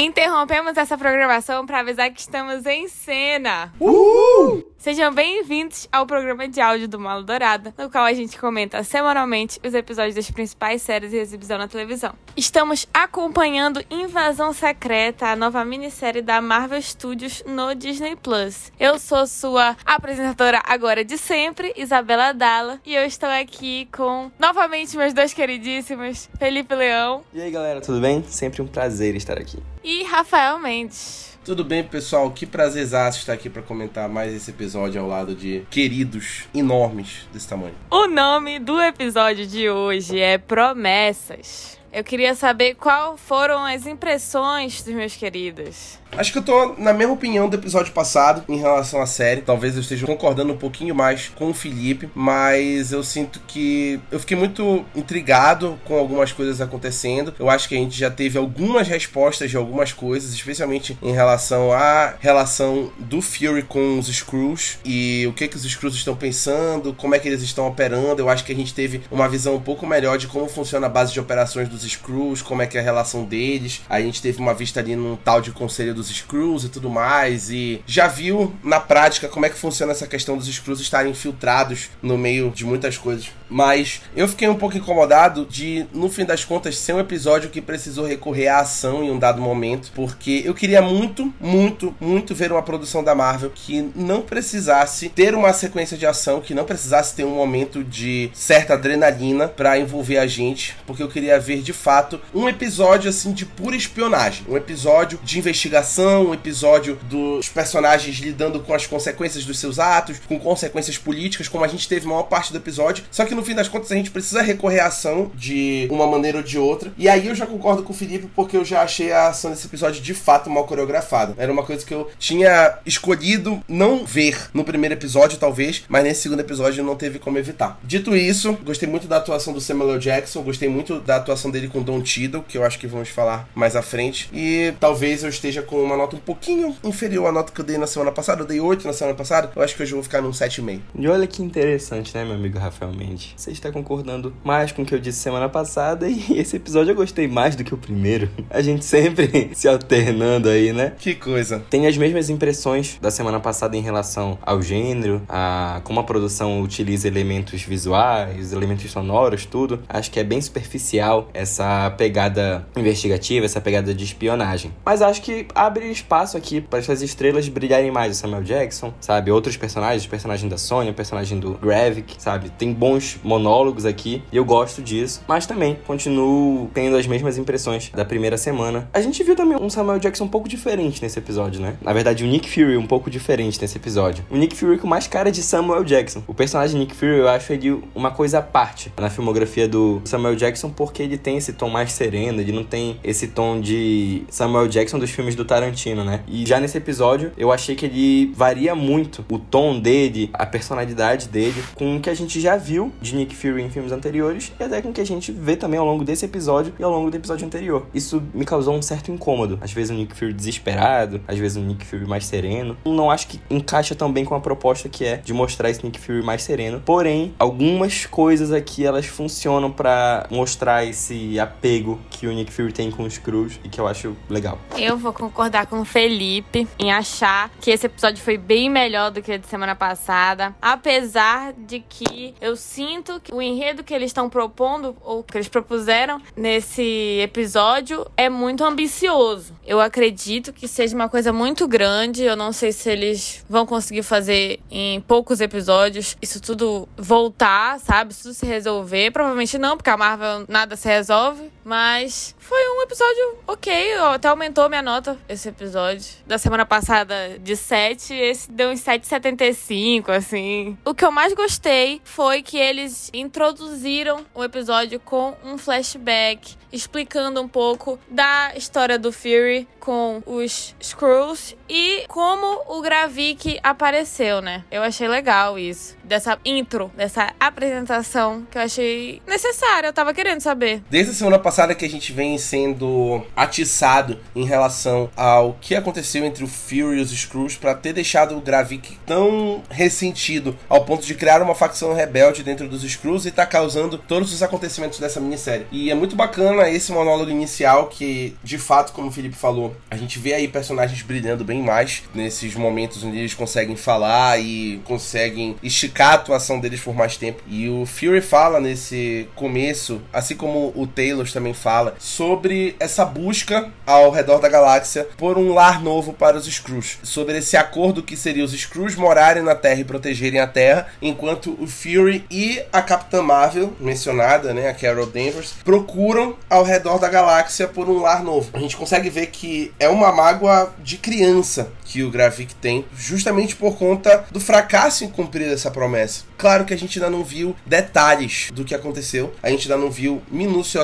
Interrompemos essa programação para avisar que estamos em cena. Uhul! Sejam bem-vindos ao programa de áudio do Malo Dourada, no qual a gente comenta semanalmente os episódios das principais séries de exibição na televisão. Estamos acompanhando Invasão Secreta, a nova minissérie da Marvel Studios no Disney Plus. Eu sou sua apresentadora agora de sempre, Isabela Dalla, e eu estou aqui com novamente meus dois queridíssimos, Felipe Leão. E aí, galera, tudo bem? Sempre um prazer estar aqui. E Rafael Mendes. Tudo bem, pessoal? Que prazerzaço estar aqui para comentar mais esse episódio ao lado de queridos enormes desse tamanho. O nome do episódio de hoje é Promessas. Eu queria saber qual foram as impressões dos meus queridos. Acho que eu tô na mesma opinião do episódio passado em relação à série. Talvez eu esteja concordando um pouquinho mais com o Felipe, mas eu sinto que eu fiquei muito intrigado com algumas coisas acontecendo. Eu acho que a gente já teve algumas respostas de algumas coisas, especialmente em relação à relação do Fury com os Screws e o que que os Screws estão pensando, como é que eles estão operando. Eu acho que a gente teve uma visão um pouco melhor de como funciona a base de operações dos Screws, como é que é a relação deles. A gente teve uma vista ali num tal de conselho dos Screws e tudo mais, e já viu na prática como é que funciona essa questão dos Screws estarem infiltrados no meio de muitas coisas. Mas eu fiquei um pouco incomodado de, no fim das contas, ser um episódio que precisou recorrer à ação em um dado momento, porque eu queria muito, muito, muito ver uma produção da Marvel que não precisasse ter uma sequência de ação, que não precisasse ter um momento de certa adrenalina para envolver a gente, porque eu queria ver de fato um episódio assim de pura espionagem, um episódio de investigação, um episódio dos personagens lidando com as consequências dos seus atos, com consequências políticas, como a gente teve a maior parte do episódio, só que no fim das contas a gente precisa recorrer à ação de uma maneira ou de outra. E aí eu já concordo com o Felipe porque eu já achei a ação desse episódio de fato mal coreografada. Era uma coisa que eu tinha escolhido não ver no primeiro episódio, talvez, mas nesse segundo episódio não teve como evitar. Dito isso, gostei muito da atuação do Samuel L. Jackson, gostei muito da atuação dele com Don Tiddle, que eu acho que vamos falar mais à frente. E talvez eu esteja com uma nota um pouquinho inferior à nota que eu dei na semana passada. Eu dei 8 na semana passada, eu acho que hoje eu vou ficar num 7,5. E olha que interessante, né, meu amigo Rafael Mendes? Você está concordando mais com o que eu disse semana passada e esse episódio eu gostei mais do que o primeiro. A gente sempre se alternando aí, né? Que coisa. Tem as mesmas impressões da semana passada em relação ao gênero, a como a produção utiliza elementos visuais, elementos sonoros, tudo. Acho que é bem superficial essa pegada investigativa, essa pegada de espionagem. Mas acho que abre espaço aqui para essas estrelas brilharem mais. O Samuel Jackson, sabe? Outros personagens, o personagem da Sony, o personagem do Gravik, sabe? Tem bons monólogos aqui e eu gosto disso. Mas também continuo tendo as mesmas impressões da primeira semana. A gente viu também um Samuel Jackson um pouco diferente nesse episódio, né? Na verdade, o Nick Fury um pouco diferente nesse episódio. O Nick Fury com mais cara de Samuel Jackson. O personagem Nick Fury eu acho ele uma coisa à parte na filmografia do Samuel Jackson porque ele tem esse tom mais sereno, ele não tem esse tom de Samuel Jackson dos filmes do Tarantino, né? E já nesse episódio eu achei que ele varia muito o tom dele, a personalidade dele com o que a gente já viu de Nick Fury em filmes anteriores e até com o que a gente vê também ao longo desse episódio e ao longo do episódio anterior. Isso me causou um certo incômodo. Às vezes um Nick Fury desesperado, às vezes um Nick Fury mais sereno. Não acho que encaixa tão bem com a proposta que é de mostrar esse Nick Fury mais sereno. Porém, algumas coisas aqui elas funcionam para mostrar esse apego que o Nick Fury tem com os Cruz e que eu acho legal. Eu vou concordar com o Felipe em achar que esse episódio foi bem melhor do que o de semana passada, apesar de que eu sinto que o enredo que eles estão propondo ou que eles propuseram nesse episódio é muito ambicioso. Eu acredito que seja uma coisa muito grande, eu não sei se eles vão conseguir fazer em poucos episódios isso tudo voltar, sabe? Isso tudo se resolver. Provavelmente não, porque a Marvel nada se resolve, mas foi um episódio ok, até aumentou minha nota esse episódio. Da semana passada de 7, esse deu uns 7,75, assim. O que eu mais gostei foi que eles introduziram o episódio com um flashback explicando um pouco da história do Fury com os Skrulls e como o Gravik apareceu, né? Eu achei legal isso. Dessa intro, dessa apresentação que eu achei necessária. Eu tava querendo saber. Desde desde a semana passada que a gente vem sendo atiçado em relação ao que aconteceu entre o Fury e os Screws para ter deixado o Gravik tão ressentido ao ponto de criar uma facção rebelde dentro dos Screws e tá causando todos os acontecimentos dessa minissérie. E é muito bacana esse monólogo inicial que, de fato, como o Felipe falou, a gente vê aí personagens brilhando bem mais nesses momentos onde eles conseguem falar e conseguem esticar a atuação deles por mais tempo. E o Fury fala nesse começo, assim como o Taylor também fala, sobre essa busca ao redor da galáxia por um lar novo para os Skrulls. Sobre esse acordo que seria os Skrulls morarem na Terra e protegerem a Terra, enquanto o Fury e a Capitã Marvel, mencionada, né, a Carol Danvers, procuram ao redor da galáxia por um lar novo. A gente consegue ver que é uma mágoa de criança que o Gravik tem, justamente por conta do fracasso em cumprir essa promessa. Claro que a gente ainda não viu detalhes do que aconteceu, a gente ainda não viu minuciosamente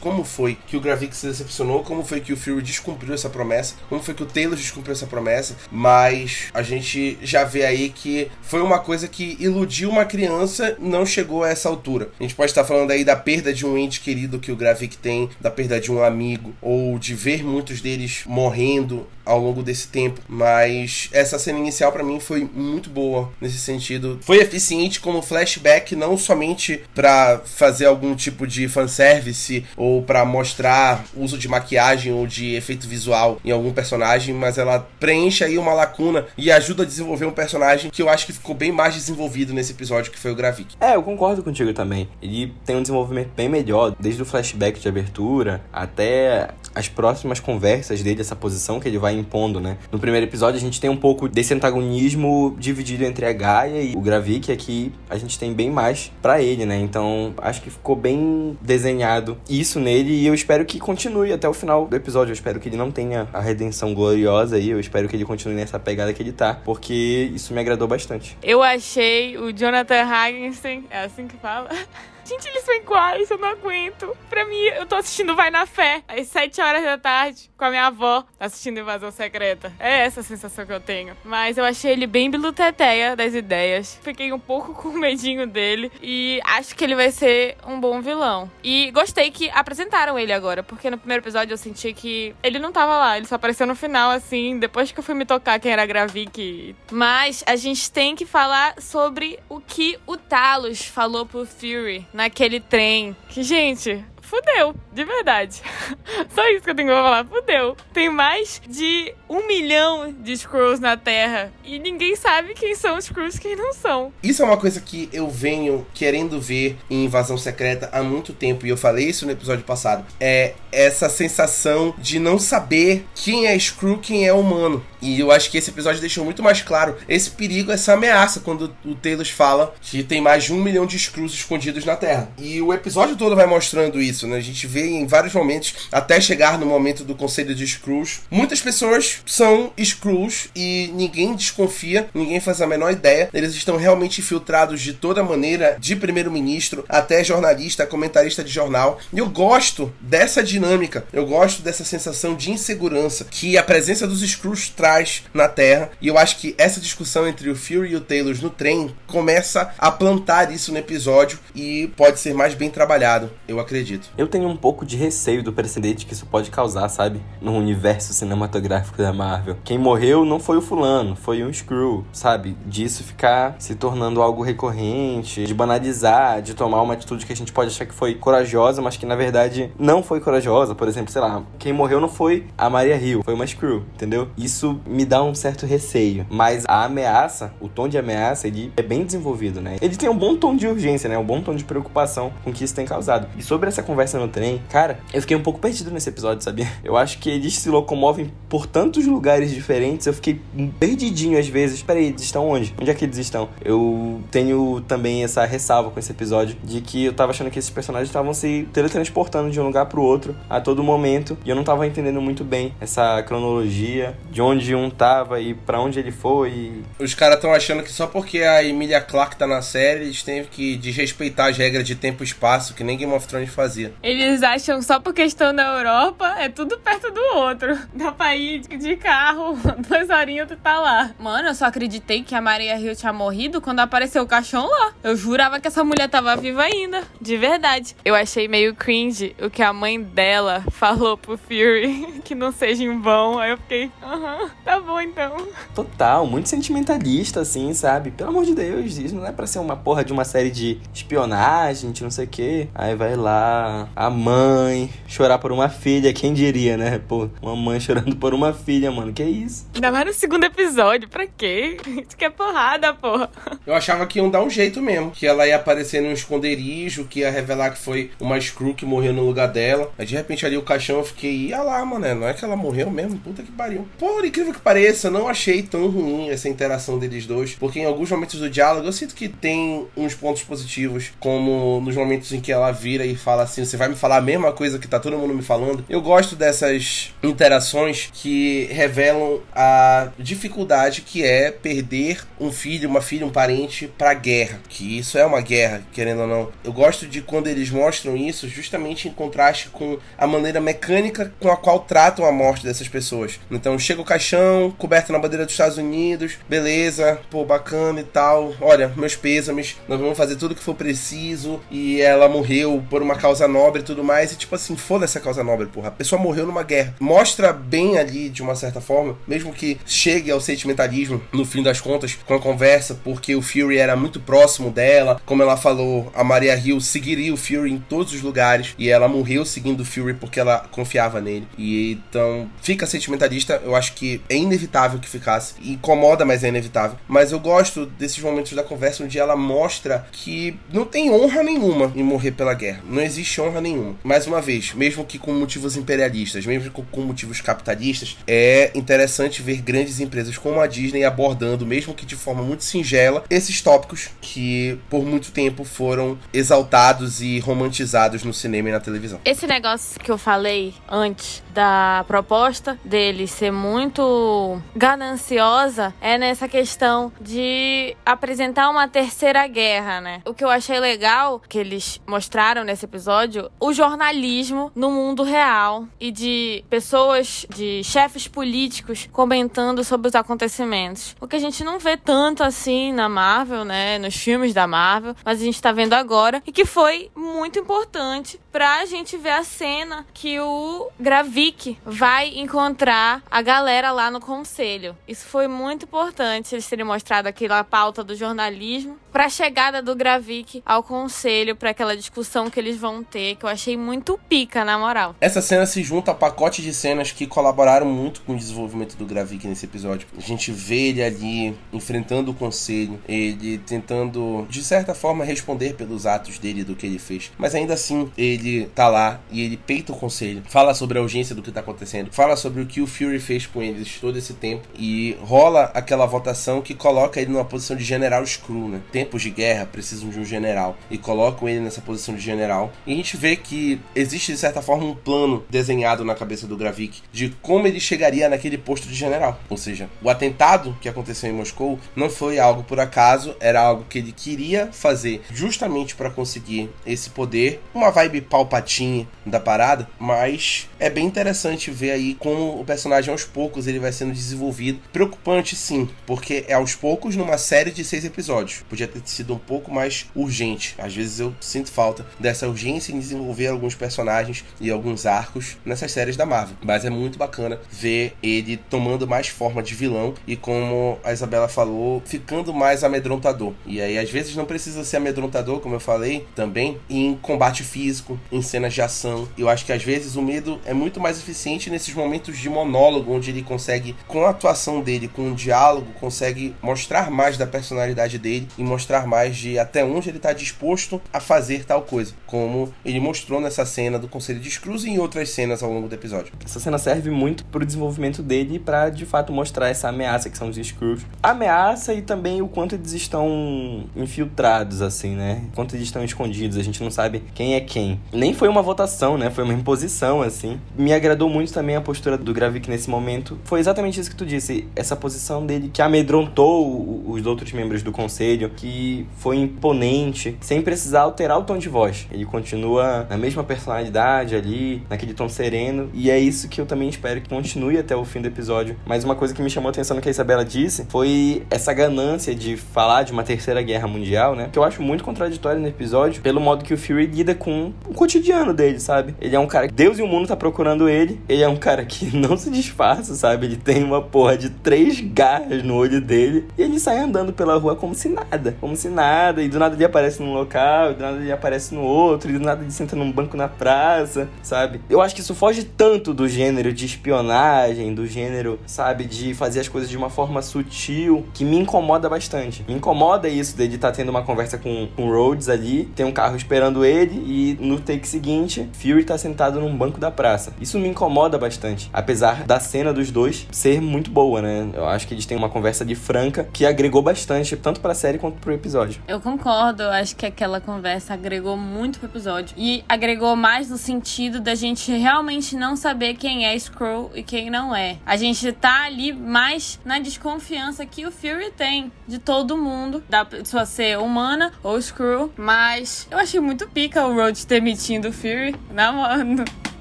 como foi que o Gravik se decepcionou, como foi que o Fury descumpriu essa promessa, como foi que o Taylor descumpriu essa promessa, mas a gente já vê aí que foi uma coisa que iludiu uma criança, não chegou a essa altura. A gente pode estar falando aí da perda de um ente querido que o Gravik tem, da perda de um amigo, ou de ver muitos deles morrendo ao longo desse tempo, mas essa cena inicial para mim foi muito boa nesse sentido. Foi eficiente como flashback não somente para fazer algum tipo de fanservice ou para mostrar uso de maquiagem ou de efeito visual em algum personagem, mas ela preenche aí uma lacuna e ajuda a desenvolver um personagem que eu acho que ficou bem mais desenvolvido nesse episódio que foi o Gravik. É, eu concordo contigo também. Ele tem um desenvolvimento bem melhor, desde o flashback de abertura até as próximas conversas dele, essa posição que ele vai impondo, né? No primeiro episódio a gente tem um pouco desse antagonismo dividido entre a Gaia e o Gravik, aqui a gente tem bem mais para ele, né? Então acho que ficou bem desenhado isso nele e eu espero que continue até o final do episódio. Eu espero que ele não tenha a redenção gloriosa aí, eu espero que ele continue nessa pegada que ele tá, porque isso me agradou bastante. Eu achei o Jonathan Hagenstein, é assim que fala? Gente, eles são iguais, eu não aguento. Pra mim, eu tô assistindo Vai na Fé, às 7 horas da tarde, com a minha avó, assistindo Invasão Secreta. É essa a sensação que eu tenho. Mas eu achei ele bem biluteteia das ideias. Fiquei um pouco com medinho dele. E acho que ele vai ser um bom vilão. E gostei que apresentaram ele agora, porque no primeiro episódio eu senti que ele não tava lá. Ele só apareceu no final, assim, depois que eu fui me tocar quem era Gravik. Mas a gente tem que falar sobre o que o Talos falou pro Fury naquele trem. Que, gente, fudeu, de verdade. Só isso que eu tenho pra falar, fudeu. Tem mais de um milhão de Skrulls na Terra e ninguém sabe quem são os Skrulls e quem não são. Isso é uma coisa que eu venho querendo ver em Invasão Secreta há muito tempo, e eu falei isso no episódio passado. É essa sensação de não saber quem é Skrull, quem é humano. E eu acho que esse episódio deixou muito mais claro esse perigo, essa ameaça, quando o Taylor fala que tem mais de um milhão de Skrulls escondidos na Terra. E o episódio todo vai mostrando isso, né? A gente vê em vários momentos, até chegar no momento do Conselho de Skrulls. Muitas pessoas são Skrulls e ninguém desconfia, ninguém faz a menor ideia. Eles estão realmente infiltrados de toda maneira, de primeiro-ministro até jornalista, comentarista de jornal. E eu gosto dessa dinâmica, eu gosto dessa sensação de insegurança que a presença dos Skrulls traz na Terra. E eu acho que essa discussão entre o Fury e o Taylor no trem começa a plantar isso no episódio e pode ser mais bem trabalhado, eu acredito. Eu tenho um pouco de receio do precedente que isso pode causar, sabe? No universo cinematográfico da Marvel. Quem morreu não foi o fulano, foi um Screw, sabe? Disso ficar se tornando algo recorrente, de banalizar, de tomar uma atitude que a gente pode achar que foi corajosa, mas que na verdade não foi corajosa. Por exemplo, sei lá, quem morreu não foi a Maria Hill, foi uma Screw, entendeu? Isso me dá um certo receio. Mas a ameaça, o tom de ameaça, ele é bem desenvolvido, né? Ele tem um bom tom de urgência, né? Um bom tom de preocupação com o que isso tem causado. E sobre essa conversa no trem, cara, eu fiquei um pouco perdido nesse episódio, sabia? Eu acho que eles se locomovem por tantos lugares diferentes, eu fiquei perdidinho às vezes. Peraí, eles estão onde? Onde é que eles estão? Eu tenho também essa ressalva com esse episódio de que eu tava achando que esses personagens estavam se teletransportando de um lugar pro outro a todo momento e eu não tava entendendo muito bem essa cronologia, de onde um tava e para onde ele foi. Os caras estão achando que só porque a Emilia Clarke tá na série, eles têm que desrespeitar as regras de tempo e espaço que nem Game of Thrones fazia. Eles acham só porque estão na Europa, é tudo perto do outro. Dá pra ir de carro, duas horinhas tu tá lá. Mano, eu só acreditei que a Maria Hill tinha morrido quando apareceu o caixão lá. Eu jurava que essa mulher tava viva ainda. De verdade. Eu achei meio cringe o que a mãe dela falou pro Fury, que não seja em vão. Aí eu fiquei, aham, tá bom então. Total, muito sentimentalista, assim, sabe? Pelo amor de Deus, isso não é pra ser uma porra de uma série de espionagem, de não sei o quê. Aí vai lá a mãe chorar por uma filha, quem diria, né? Pô, uma mãe chorando por uma filha, mano, que isso? Ainda mais no segundo episódio, pra quê? Isso que é porrada, porra. Eu achava que iam dar um jeito mesmo, que ela ia aparecer num esconderijo, que ia revelar que foi uma Screw que morreu no lugar dela. Aí de repente ali o caixão eu fiquei, ia lá, mano, não é que ela morreu mesmo? Puta que pariu. Por incrível que pareça, não achei tão ruim essa interação deles dois, porque em alguns momentos do diálogo eu sinto que tem uns pontos positivos, como nos momentos em que ela vira e fala assim: você vai me falar a mesma coisa que tá todo mundo me falando. Eu gosto dessas interações que revelam a dificuldade que é perder um filho, uma filha, um parente pra guerra. Que isso é uma guerra, querendo ou não. Eu gosto de quando eles mostram isso justamente em contraste com a maneira mecânica com a qual tratam a morte dessas pessoas. Então chega o caixão, coberto na bandeira dos Estados Unidos, beleza, pô, bacana e tal. Olha, meus pêsames, nós vamos fazer tudo o que for preciso. E ela morreu por uma causa nobre e tudo mais. E tipo assim, foda essa causa nobre, porra. A pessoa morreu numa guerra. Mostra bem ali, de uma certa forma, mesmo que chegue ao sentimentalismo no fim das contas, com a conversa, porque o Fury era muito próximo dela. Como ela falou, a Maria Hill seguiria o Fury em todos os lugares. E ela morreu seguindo o Fury porque ela confiava nele. E então fica sentimentalista. Eu acho que é inevitável que ficasse. Incomoda, mas é inevitável. Mas eu gosto desses momentos da conversa onde ela mostra que não tem honra nenhuma em morrer pela guerra. Não existe honra nenhuma. Mais uma vez, mesmo que com motivos imperialistas, mesmo que com motivos capitalistas, é interessante ver grandes empresas como a Disney abordando, mesmo que de forma muito singela, esses tópicos que por muito tempo foram exaltados e romantizados no cinema e na televisão. Esse negócio que eu falei antes da proposta dele ser muito gananciosa é nessa questão de apresentar uma terceira guerra, né? O que eu achei legal que eles mostraram nesse episódio, o jornalismo no mundo real e de pessoas, de chefes políticos comentando sobre os acontecimentos. O que a gente não vê tanto assim na Marvel, né? Nos filmes da Marvel, mas a gente tá vendo agora e que foi muito importante pra gente ver a cena que o Gravik vai encontrar a galera lá no conselho. Isso foi muito importante eles terem mostrado aquela pauta do jornalismo pra chegada do Gravik ao conselho, para aquela discussão que eles vão ter, que eu achei muito pica, na moral. Essa cena se junta a pacote de cenas que colaboraram muito com o desenvolvimento do Gravik nesse episódio. A gente vê ele ali enfrentando o conselho, ele tentando, de certa forma, responder pelos atos dele do que ele fez. Mas ainda assim, ele tá lá e ele peita o conselho, fala sobre a urgência do que tá acontecendo, fala sobre o que o Fury fez com eles todo esse tempo e rola aquela votação que coloca ele numa posição de general Screw, né? Tempos de guerra precisam de um general e colocam ele nessa posição de general. E a gente vê que existe de certa forma um plano desenhado na cabeça do Gravik de como ele chegaria naquele posto de general. Ou seja, o atentado que aconteceu em Moscou não foi algo por acaso, era algo que ele queria fazer justamente para conseguir esse poder, uma vibe palpatinha da parada, mas é bem interessante ver aí como o personagem aos poucos ele vai sendo desenvolvido. Preocupante sim, porque é aos poucos numa série de seis episódios. Podia ter sido um pouco mais urgente. Às vezes eu sinto falta dessa urgência desenvolver alguns personagens e alguns arcos nessas séries da Marvel. Mas é muito bacana ver ele tomando mais forma de vilão e como a Isabela falou, ficando mais amedrontador. E aí às vezes não precisa ser amedrontador, como eu falei, também em combate físico, em cenas de ação. Eu acho que às vezes o medo é muito mais eficiente nesses momentos de monólogo onde ele consegue com a atuação dele, com o diálogo, consegue mostrar mais da personalidade dele e mostrar mais de até onde ele está disposto a fazer tal coisa, como ele mostrou nessa cena do Conselho de Screws e em outras cenas ao longo do episódio. Essa cena serve muito pro desenvolvimento dele para de fato mostrar essa ameaça que são os Screws. Ameaça e também o quanto eles estão infiltrados, assim, né? O quanto eles estão escondidos, a gente não sabe quem é quem. Nem foi uma votação, né? Foi uma imposição, assim. Me agradou muito também a postura do Gravik nesse momento. Foi exatamente isso que tu disse, essa posição dele que amedrontou os outros membros do conselho, que foi imponente, sem precisar alterar o tom de voz. Ele continua continua na mesma personalidade ali, naquele tom sereno. E é isso que eu também espero que continue até o fim do episódio. Mas uma coisa que me chamou a atenção no que a Isabela disse foi essa ganância de falar de uma terceira guerra mundial, né? Que eu acho muito contraditório no episódio, pelo modo que o Fury lida com o cotidiano dele, sabe? Ele é um cara que Deus e o mundo tá procurando ele. Ele é um cara que não se disfarça, sabe? Ele tem uma porra de três garras no olho dele e ele sai andando pela rua como se nada, como se nada. E do nada ele aparece num local, e do nada ele aparece no outro, e do nada ele senta num banco na praça, sabe? Eu acho que isso foge tanto do gênero de espionagem, do gênero, sabe, de fazer as coisas de uma forma sutil, que me incomoda bastante. Me incomoda isso dele estar tá tendo uma conversa com, com Rhodes ali, tem um carro esperando ele e no take seguinte, Fury tá sentado num banco da praça. Isso me incomoda bastante, apesar da cena dos dois ser muito boa, né? Eu acho que eles têm uma conversa de franca que agregou bastante, tanto pra série quanto pro episódio. Eu concordo, eu acho que aquela conversa agregou muito pro episódio. E agregou mais no sentido da gente realmente não saber quem é Skrull e quem não é. A gente tá ali mais na desconfiança que o Fury tem de todo mundo, da pessoa ser humana ou Skrull. Mas eu achei muito pica o Road demitindo o Fury. Não, mano.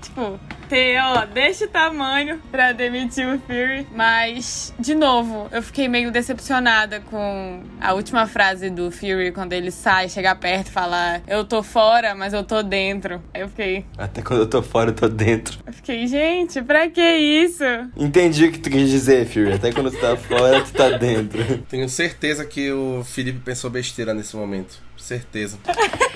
Tipo, ter, ó, deste tamanho pra demitir o Fury. Mas, de novo, eu fiquei meio decepcionada com a última frase do Fury quando ele sai, chegar perto e falar: Eu tô fora, mas eu tô dentro. Aí eu fiquei. Até quando eu tô fora, eu tô dentro. Eu fiquei, gente, pra que isso? Entendi o que tu quis dizer, Fury. Até quando tu tá fora, tu tá dentro. Tenho certeza que o Felipe pensou besteira nesse momento. Certeza.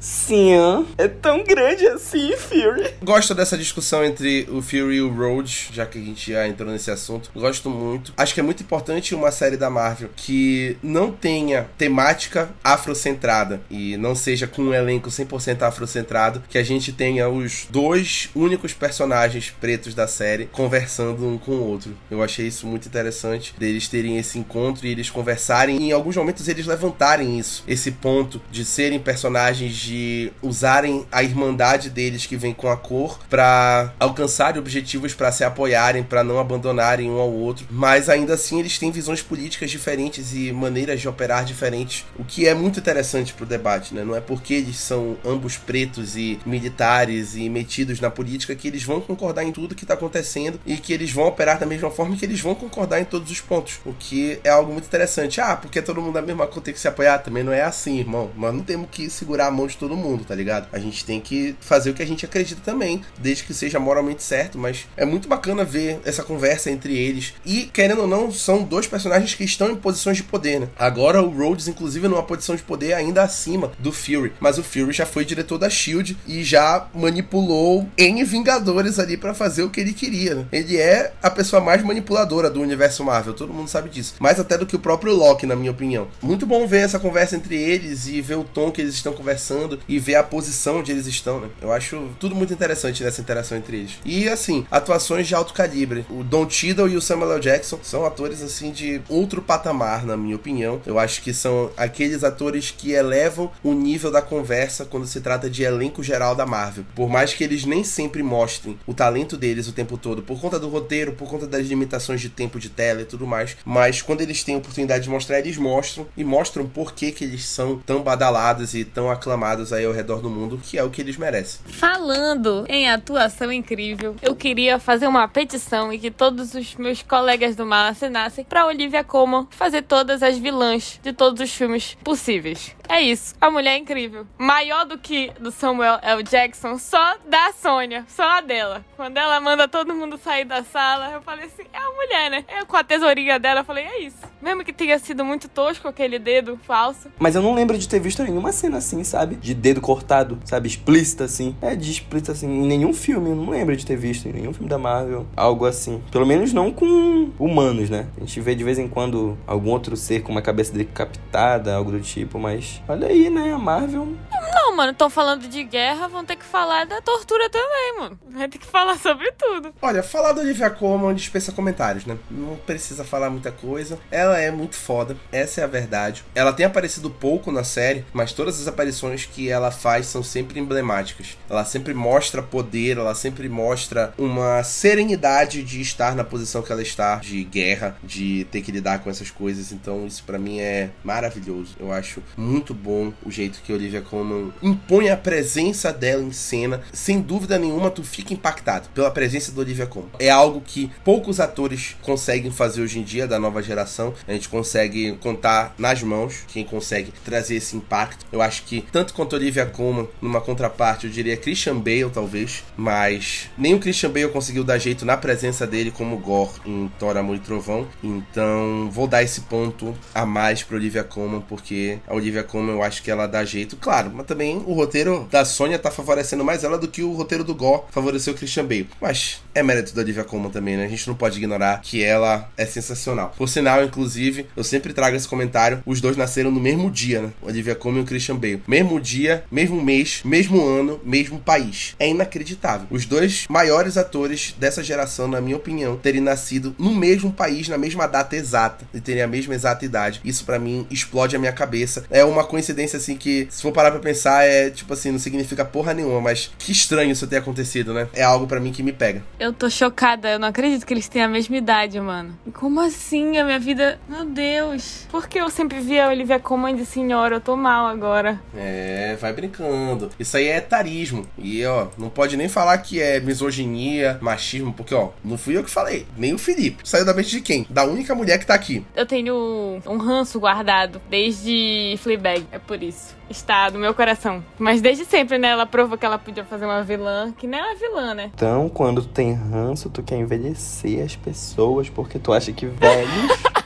Sim, é tão grande assim, Fury. Gosto dessa discussão entre o Fury e o Road, já que a gente já entrou nesse assunto. Gosto muito. Acho que é muito importante uma série da Marvel que não tenha temática afrocentrada e não seja com um elenco 100% afrocentrado, que a gente tenha os dois únicos personagens pretos da série conversando um com o outro. Eu achei isso muito interessante deles terem esse encontro e eles conversarem e em alguns momentos eles levantarem isso, esse ponto de serem personagens de usarem a irmandade deles que vem com a cor para alcançarem objetivos para se apoiarem, para não abandonarem um ao outro, mas ainda assim eles têm visões políticas diferentes e maneiras de operar diferentes, o que é muito interessante pro debate, né? Não é porque eles são ambos pretos e militares e metidos na política que eles vão concordar em tudo que tá acontecendo e que eles vão operar da mesma forma que eles vão concordar em todos os pontos, o que é algo muito interessante. Ah, porque todo mundo da mesma cor tem que se apoiar, também não é assim, irmão. Mas não temos que segurar a mão de todo mundo, tá ligado? A gente tem que fazer o que a gente acredita também, desde que seja moralmente certo, mas é muito bacana ver essa conversa entre eles. E, querendo ou não, são dois personagens que estão em posições de poder, né? Agora o Rhodes, inclusive, numa posição de poder ainda acima do Fury. Mas o Fury já foi diretor da Shield e já manipulou N Vingadores ali para fazer o que ele queria, né? Ele é a pessoa mais manipuladora do universo Marvel, todo mundo sabe disso. Mais até do que o próprio Loki, na minha opinião. Muito bom ver essa conversa entre eles e ver o tom que eles estão conversando e ver a posição onde eles estão, né? Eu acho tudo muito interessante nessa interação entre eles. E assim, atuações de alto calibre. O Don Cheadle e o Samuel L. Jackson são atores assim de outro patamar, na minha opinião. Eu acho que são aqueles atores que elevam o nível da conversa quando se trata de elenco geral da Marvel. Por mais que eles nem sempre mostrem o talento deles o tempo todo, por conta do roteiro, por conta das limitações de tempo de tela e tudo mais, mas quando eles têm a oportunidade de mostrar, eles mostram e mostram por que, que eles são tão badalados e tão aclamados aí ao redor do mundo, que é o que eles merecem. Falando em atuação incrível, eu queria fazer uma petição e que todos os meus colegas do mal assinassem pra Olivia Colman fazer todas as vilãs de todos os filmes possíveis. É isso. A mulher é incrível. Maior do que do Samuel L. Jackson, só da Sônia. Só a dela. Quando ela manda todo mundo sair da sala, eu falei assim: é a mulher, né? Eu com a tesourinha dela, eu falei: é isso. Mesmo que tenha sido muito tosco aquele dedo falso. Mas eu não lembro de ter visto nenhuma cena assim, sabe? De dedo cortado, sabe? Explícita assim. É, de explícita assim. Em nenhum filme. Eu não lembro de ter visto em nenhum filme da Marvel. Algo assim. Pelo menos não com humanos, né? A gente vê de vez em quando algum outro ser com uma cabeça decapitada, algo do tipo, mas olha aí, né? A Marvel não, mano, estão falando de guerra, vão ter que falar da tortura também, mano. Vai ter que falar sobre tudo. Olha, falar da Olivia Colman dispensa comentários, né? Não precisa falar muita coisa. Ela é muito foda, essa é a verdade. Ela tem aparecido pouco na série, mas todas as aparições que ela faz são sempre emblemáticas. Ela sempre mostra poder, ela sempre mostra uma serenidade de estar na posição que ela está, de guerra, de ter que lidar com essas coisas. Então, isso para mim é maravilhoso. Eu acho muito bom o jeito que Olivia Colman impõe a presença dela em cena, sem dúvida nenhuma tu fica impactado pela presença da Olivia Colman. É algo que poucos atores conseguem fazer hoje em dia da nova geração. A gente consegue contar nas mãos quem consegue trazer esse impacto. Eu acho que tanto quanto Olivia Colman, numa contraparte, eu diria Christian Bale talvez, mas nem o Christian Bale conseguiu dar jeito na presença dele como Gore em Thor, Amor e Trovão. Então vou dar esse ponto a mais para Olivia Colman porque a Olivia Colman eu acho que ela dá jeito, claro, mas também o roteiro da Sônia tá favorecendo mais ela do que o roteiro do Gore favoreceu o Christian Bale. Mas é mérito da Olivia Colman também, né? A gente não pode ignorar que ela é sensacional. Por sinal, inclusive, eu sempre trago esse comentário: os dois nasceram no mesmo dia, né? Olivia Colman e o Christian Bale. Mesmo dia, mesmo mês, mesmo ano, mesmo país. É inacreditável. Os dois maiores atores dessa geração, na minha opinião, terem nascido no mesmo país, na mesma data exata e terem a mesma exata idade. Isso para mim explode a minha cabeça. É uma coincidência assim que, se for parar pra pensar, é tipo assim, não significa porra nenhuma, mas que estranho isso ter acontecido, né? É algo para mim que me pega. Eu tô chocada, eu não acredito que eles têm a mesma idade, mano. Como assim? A minha vida. Meu Deus. Por que eu sempre via a Olivia Colman de senhora? Eu tô mal agora. É, vai brincando. Isso aí é etarismo. E, ó, não pode nem falar que é misoginia, machismo, porque, ó, não fui eu que falei. Nem o Felipe. Saiu da mente de quem? Da única mulher que tá aqui. Eu tenho um ranço guardado desde Fleabag. É por isso está no meu coração. Mas desde sempre, né? Ela provou que ela podia fazer uma vilã, que nem é uma vilã, né? Então, quando tu tem ranço, tu quer envelhecer as pessoas porque tu acha que velhos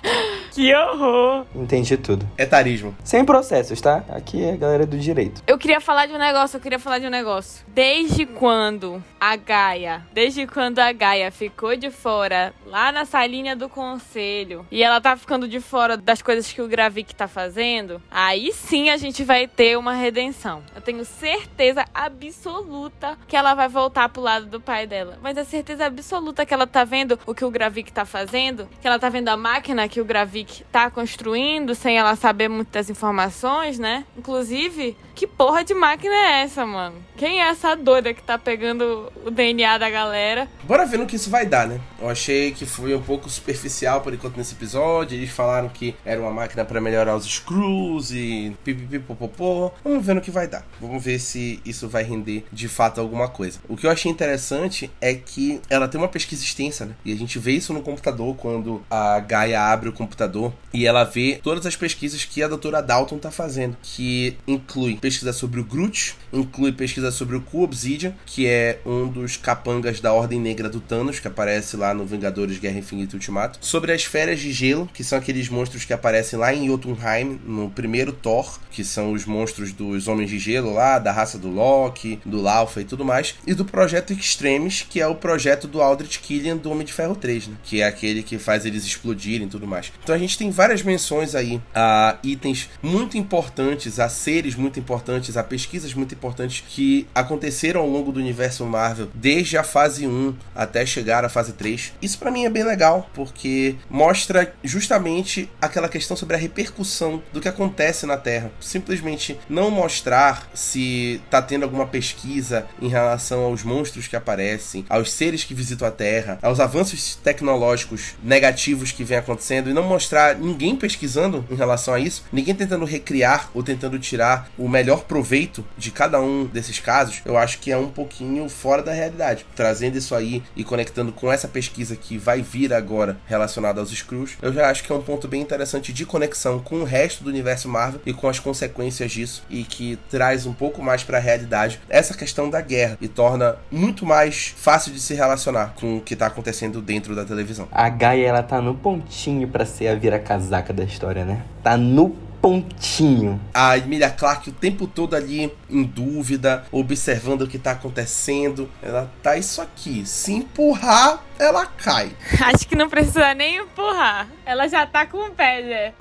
Que horror! Entendi tudo. Etarismo. Sem processos, tá? Aqui é a galera do direito. Eu queria falar de um negócio, eu queria falar de um negócio. Desde quando a Gaia, desde quando a Gaia ficou de fora lá na salinha do conselho e ela tá ficando de fora das coisas que o Gravik tá fazendo, aí sim a gente vai ter uma redenção. Eu tenho certeza absoluta que ela vai voltar pro lado do pai dela. Mas a certeza absoluta que ela tá vendo o que o Gravik tá fazendo, que ela tá vendo a máquina que o Gravik tá construindo sem ela saber muitas informações, né? Inclusive, que porra de máquina é essa, mano? Quem é essa doida que tá pegando o DNA da galera? Bora ver no que isso vai dar, né? Eu achei que foi um pouco superficial por enquanto nesse episódio. Eles falaram que era uma máquina para melhorar os screws e pipipipopopô. Vamos ver no que vai dar. Vamos ver se isso vai render de fato alguma coisa. O que eu achei interessante é que ela tem uma pesquisa extensa, né? E a gente vê isso no computador quando a Gaia abre o computador e ela vê todas as pesquisas que a doutora Dalton tá fazendo, que inclui pesquisa sobre o Groot, inclui pesquisa sobre o Q-Obsidian, que é um dos capangas da Ordem Negra do Thanos, que aparece lá no Vingadores Guerra Infinita Ultimato, sobre as Feras de Gelo, que são aqueles monstros que aparecem lá em Jotunheim, no primeiro Thor, que são os monstros dos Homens de Gelo lá, da raça do Loki, do Laufa e tudo mais, e do Projeto Extremis, que é o projeto do Aldrich Killian do Homem de Ferro 3, né? que é aquele que faz eles explodirem e tudo mais. Então a gente tem várias menções aí a itens muito importantes, a seres muito importantes, a pesquisas muito importantes que aconteceram ao longo do universo Marvel, desde a fase 1 até chegar à fase 3. Isso para mim é bem legal, porque mostra justamente aquela questão sobre a repercussão do que acontece na Terra. Simplesmente não mostrar se tá tendo alguma pesquisa em relação aos monstros que aparecem, aos seres que visitam a Terra, aos avanços tecnológicos negativos que vem acontecendo e não mostrar ninguém pesquisando em relação a isso, ninguém tentando recriar ou tentando tirar o melhor proveito de cada um desses casos, eu acho que é um pouquinho fora da realidade. Trazendo isso aí e conectando com essa pesquisa que vai vir agora relacionada aos Screws, eu já acho que é um ponto bem interessante de conexão com o resto do universo Marvel e com as consequências disso e que traz um pouco mais para a realidade essa questão da guerra e torna muito mais fácil de se relacionar com o que tá acontecendo dentro da televisão. A Gaia ela tá no pontinho para ser a vira-casaca da história, né? Tá no pontinho. A Emilia Clarke o tempo todo ali em dúvida, observando o que tá acontecendo. Ela tá isso aqui. Se empurrar, ela cai. Acho que não precisa nem empurrar. Ela já tá com o pé, né?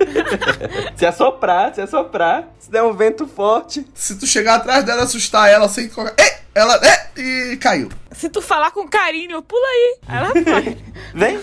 se assoprar, se assoprar, se der um vento forte. Se tu chegar atrás dela, assustar ela sem colocar. Ela. É, e caiu. Se tu falar com carinho, pula aí. Ela vai. Vem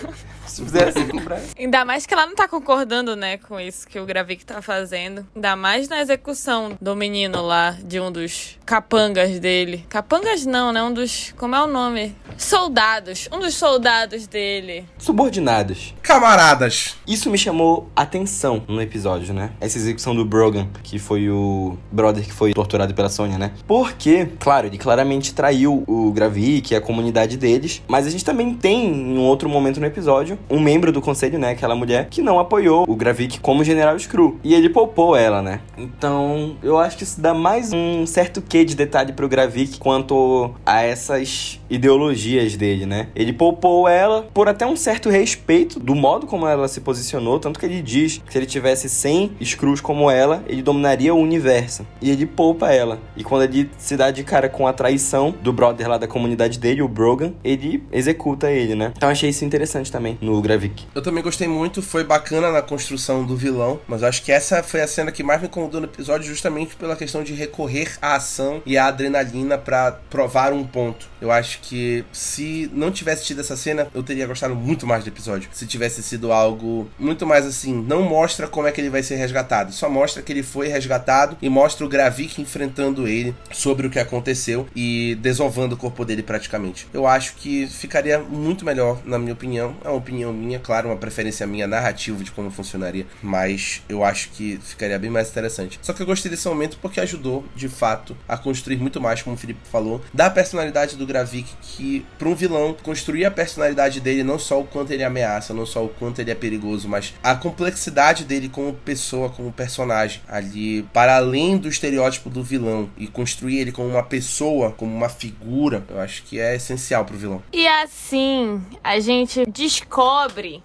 Se fizesse assim pra... Ainda mais que ela não tá concordando, né, com isso que o Gravik tá fazendo. Ainda mais na execução do menino lá, de um dos capangas dele. Capangas não, né? Um dos. Como é o nome? Soldados. Um dos soldados dele. Subordinados. Camaradas. Isso me chamou atenção no episódio, né? Essa execução do Brogan, que foi o brother que foi torturado pela Sônia, né? Porque, claro, ele claramente traiu o Gravik e a comunidade deles, mas a gente também tem, em um outro momento no episódio, um membro do conselho, né? Aquela mulher que não apoiou o Gravik como General Screw. E ele poupou ela, né? Então, eu acho que isso dá mais um certo quê de detalhe pro Gravik quanto a essas ideologias dele, né? Ele poupou ela por até um certo respeito do modo como ela se posicionou, tanto que ele diz que se ele tivesse 100 Screws como ela, ele dominaria o universo. E ele poupa ela. E quando ele se dá de cara com a traição do brother lá da comunidade dele, o Brogan, ele executa ele, né? Então achei isso interessante também no Gravik. Eu também gostei muito, foi bacana na construção do vilão, mas eu acho que essa foi a cena que mais me incomodou no episódio, justamente pela questão de recorrer à ação e à adrenalina para provar um ponto. Eu acho que se não tivesse tido essa cena, eu teria gostado muito mais do episódio. Se tivesse sido algo muito mais assim, não mostra como é que ele vai ser resgatado, só mostra que ele foi resgatado e mostra o Gravik enfrentando ele sobre o que aconteceu e desovando o corpo dele praticamente. Eu acho que ficaria muito melhor, na minha opinião. É uma opinião minha, claro, uma preferência minha narrativa de como funcionaria, mas eu acho que ficaria bem mais interessante. Só que eu gostei desse momento porque ajudou, de fato, a construir muito mais, como o Felipe falou, da personalidade do Gravik, que para um vilão construir a personalidade dele, não só o quanto ele ameaça, não só o quanto ele é perigoso, mas a complexidade dele como pessoa, como personagem, ali para além do estereótipo do vilão e construir ele como uma pessoa, como uma figura, eu acho que é essencial pro vilão. E assim, a gente descobre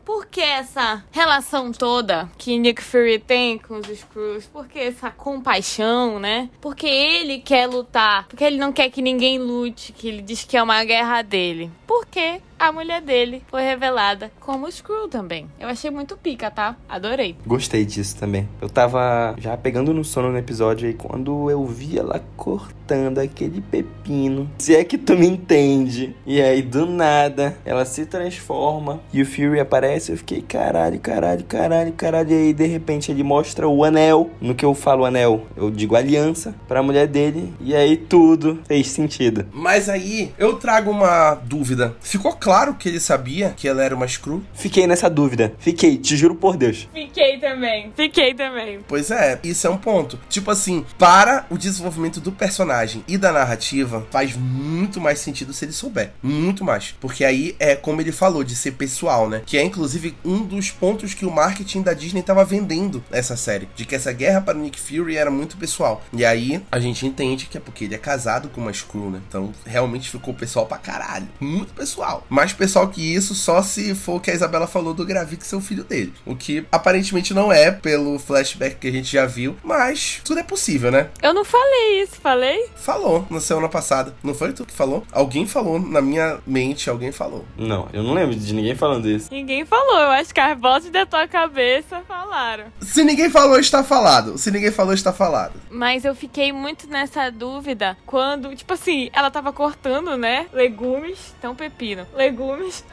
por que essa relação toda que Nick Fury tem com os Screws, por que essa compaixão, né? Porque ele quer lutar, porque ele não quer que ninguém lute, que ele diz que é uma guerra dele. Porque a mulher dele foi revelada como Screw também. Eu achei muito pica, tá? Adorei. Gostei disso também. Eu tava já pegando no sono no episódio e quando eu vi ela cortando aquele pepino, se é que tu me entende. E aí do nada ela se transforma e o Fury aparece, eu fiquei caralho, caralho, caralho, caralho. E aí de repente ele mostra o anel. No que eu falo anel, eu digo aliança pra mulher dele e aí tudo fez sentido. Mas aí eu trago uma dúvida. Ficou claro que ele sabia que ela era uma Screw? Fiquei nessa dúvida. Fiquei, te juro por Deus. Fiquei também. Fiquei também. Pois é, isso é um ponto. Tipo assim, para o desenvolvimento do personagem e da narrativa, faz muito mais sentido se ele souber. Muito mais. Porque aí é como ele falou, de ser pessoal, né? Que é inclusive um dos pontos que o marketing da Disney tava vendendo essa série. De que essa guerra para o Nick Fury era muito pessoal. E aí a gente entende que é porque ele é casado com uma Screw, né? Então realmente ficou pessoal pra caralho. Muito pessoal. Mais pessoal que isso, só se for o que a Isabela falou do Gravik ser o filho dele. O que aparentemente não é, pelo flashback que a gente já viu. Mas tudo é possível, né? Eu não falei isso, falei? Falou na semana passada. Não foi tu que falou? Alguém falou na minha mente, alguém falou. Não, eu não lembro de ninguém falando isso. Ninguém falou. Eu acho que as vozes da tua cabeça falaram. Se ninguém falou, está falado. Se ninguém falou, está falado. Mas eu fiquei muito nessa dúvida quando, tipo assim, ela tava cortando, né? Legumes, então pepino. Legumes.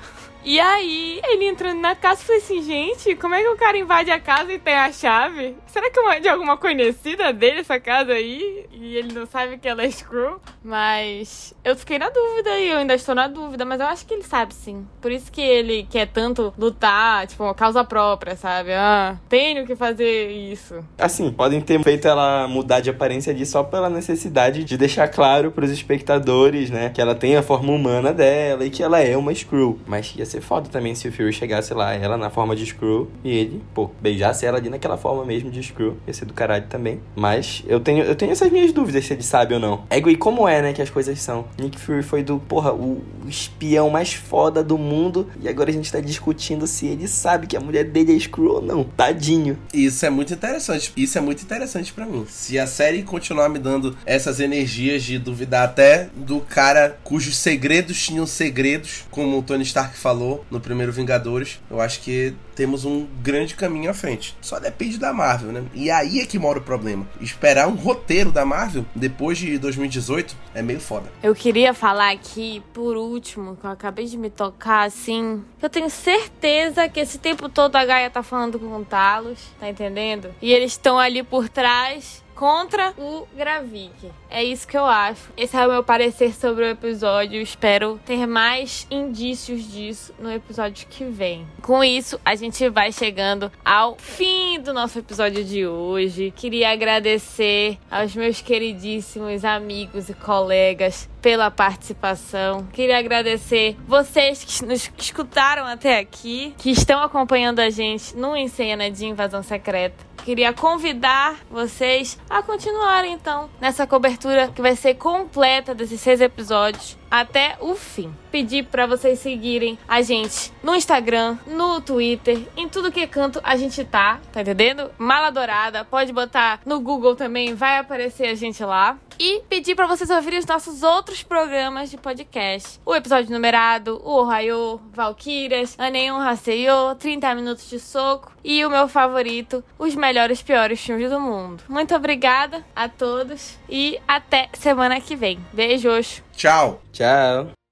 E aí, ele entrando na casa, eu falei assim, gente, como é que o cara invade a casa e tem a chave? Será que é de alguma conhecida dele essa casa aí? E ele não sabe que ela é Screw? Mas eu fiquei na dúvida e eu ainda estou na dúvida, mas eu acho que ele sabe sim. Por isso que ele quer tanto lutar, tipo, causa própria, sabe? Ah, tenho que fazer isso. Assim, podem ter feito ela mudar de aparência ali só pela necessidade de deixar claro pros espectadores, né? Que ela tem a forma humana dela e que ela é uma Screw. Mas ia ser foda também se o Fury chegasse lá, ela na forma de Screw e ele, pô, beijasse ela ali naquela forma mesmo de Screw. Ia ser do caralho também. Mas eu tenho, eu tenho essas minhas dúvidas se ele sabe ou não. Ego, e como é, né, que as coisas são? Nick Fury foi do, porra, o espião mais foda do mundo e agora a gente tá discutindo se ele sabe que a mulher dele é Screw ou não. Tadinho. Isso é muito interessante. Isso é muito interessante para mim. Se a série continuar me dando essas energias de duvidar até do cara cujos segredos tinham segredos, como o Tony Stark falou falou no primeiro Vingadores, eu acho que temos um grande caminho à frente. Só depende da Marvel, né? E aí é que mora o problema. Esperar um roteiro da Marvel depois de 2018 é meio foda. Eu queria falar aqui, por último, que eu acabei de me tocar assim. Eu tenho certeza que esse tempo todo a Gaia tá falando com o Talos, tá entendendo? E eles estão ali por trás contra o Gravik. É isso que eu acho. Esse é o meu parecer sobre o episódio. Espero ter mais indícios disso no episódio que vem. Com isso, a gente vai chegando ao fim do nosso episódio de hoje. Queria agradecer aos meus queridíssimos amigos e colegas pela participação. Queria agradecer vocês que nos escutaram até aqui, que estão acompanhando a gente no Encena de Invasão Secreta. Queria convidar vocês a continuarem então nessa cobertura que vai ser completa desses seis episódios até o fim. Pedir para vocês seguirem a gente no Instagram, no Twitter, em tudo que canto a gente tá, tá entendendo? Mala Dourada, pode botar no Google também, vai aparecer a gente lá. E pedir para vocês ouvirem os nossos outros programas de podcast. O episódio numerado, o Ohio, Valkyrias, Aneon Haseyo, 30 minutos de soco e o meu favorito, os melhores piores filmes do mundo. Muito obrigada a todos e até semana que vem. Beijos. Tchau. Tchau.